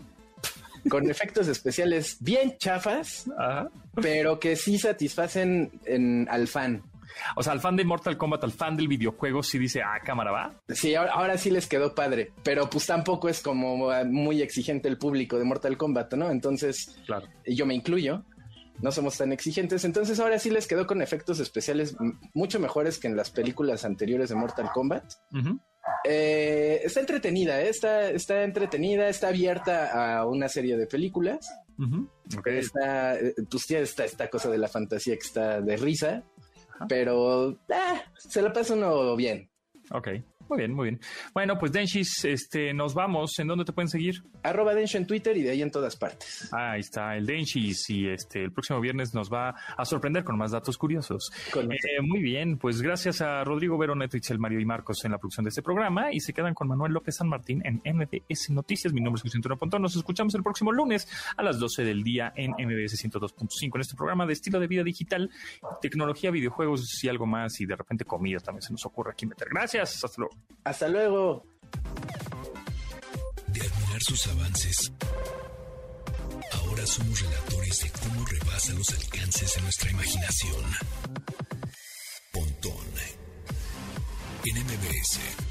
con efectos especiales bien chafas, pero que sí satisfacen en, al fan. O sea, al fan de Mortal Kombat, al fan del videojuego, sí dice, ah, cámara va. Sí, ahora, sí les quedó padre, pero pues tampoco es como muy exigente el público de Mortal Kombat, ¿no? Entonces, claro. yo me incluyo. No somos tan exigentes. Entonces ahora sí les quedó con efectos especiales mucho mejores que en las películas anteriores de Mortal Kombat. Eh, está entretenida, ¿eh? está, está entretenida, está abierta a una serie de películas. Está, pues está esta cosa de la fantasía que está de risa, pero ah, se la pasa uno bien. Ok. Muy bien, muy bien. Bueno, pues Denshis, este, nos vamos. ¿En dónde te pueden seguir? Arroba Denshi en Twitter y de ahí en todas partes. ahí está el Denshis y este, el próximo viernes nos va a sorprender con más datos curiosos. Eh, muy bien, pues gracias a Rodrigo Veroneto, Itzel Mario y Marcos en la producción de este programa y se quedan con Manuel López San Martín en MBS Noticias. Mi nombre es Vicente Pontón. Nos escuchamos el próximo lunes a las 12 del día en MBS 102.5 en este programa de estilo de vida digital, tecnología, videojuegos y algo más y de repente comida también se nos ocurre aquí meter. Gracias. Hasta luego. Hasta luego. De admirar sus avances, ahora somos relatores de cómo rebasa los alcances de nuestra imaginación. Pontón en MBS.